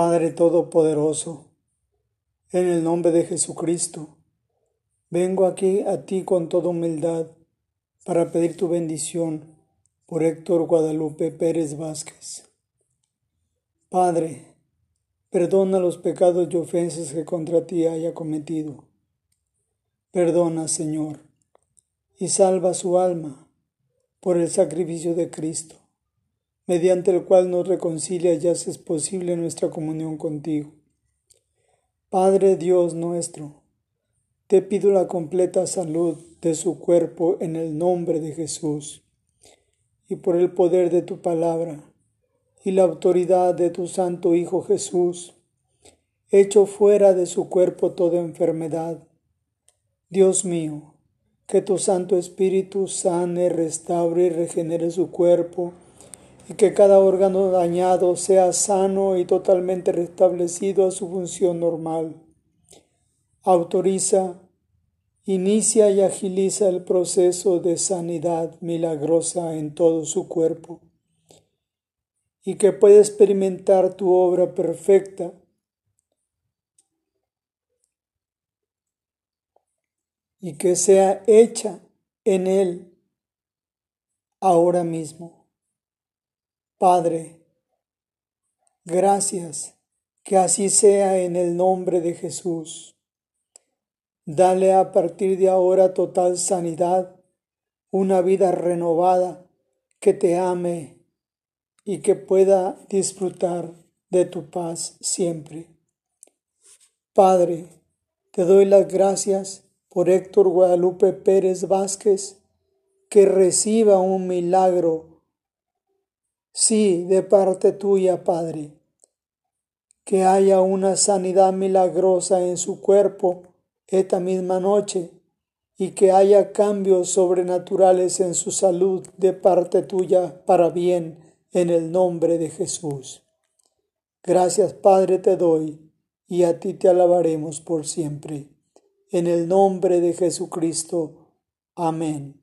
Padre Todopoderoso, en el nombre de Jesucristo, vengo aquí a ti con toda humildad para pedir tu bendición por Héctor Guadalupe Pérez Vázquez. Padre, perdona los pecados y ofensas que contra ti haya cometido. Perdona, Señor, y salva su alma por el sacrificio de Cristo, mediante el cual nos reconcilia y haces posible nuestra comunión contigo. Padre Dios nuestro, te pido la completa salud de su cuerpo en el nombre de Jesús, y por el poder de tu palabra y la autoridad de tu Santo Hijo Jesús, echo fuera de su cuerpo toda enfermedad. Dios mío, que tu Santo Espíritu sane, restaure y regenere su cuerpo, y que cada órgano dañado sea sano y totalmente restablecido a su función normal. Autoriza, inicia y agiliza el proceso de sanidad milagrosa en todo su cuerpo y que pueda experimentar tu obra perfecta y que sea hecha en Él ahora mismo. Padre, gracias, que así sea en el nombre de Jesús. Dale a partir de ahora total sanidad, una vida renovada que te ame y que pueda disfrutar de tu paz siempre. Padre, te doy las gracias por Héctor Guadalupe Pérez Vázquez, que reciba un milagro, sí, de parte tuya, Padre, que haya una sanidad milagrosa en su cuerpo esta misma noche y que haya cambios sobrenaturales en su salud de parte tuya para bien en el nombre de Jesús. Gracias Padre te doy y a ti te alabaremos por siempre. En el nombre de Jesucristo. Amén.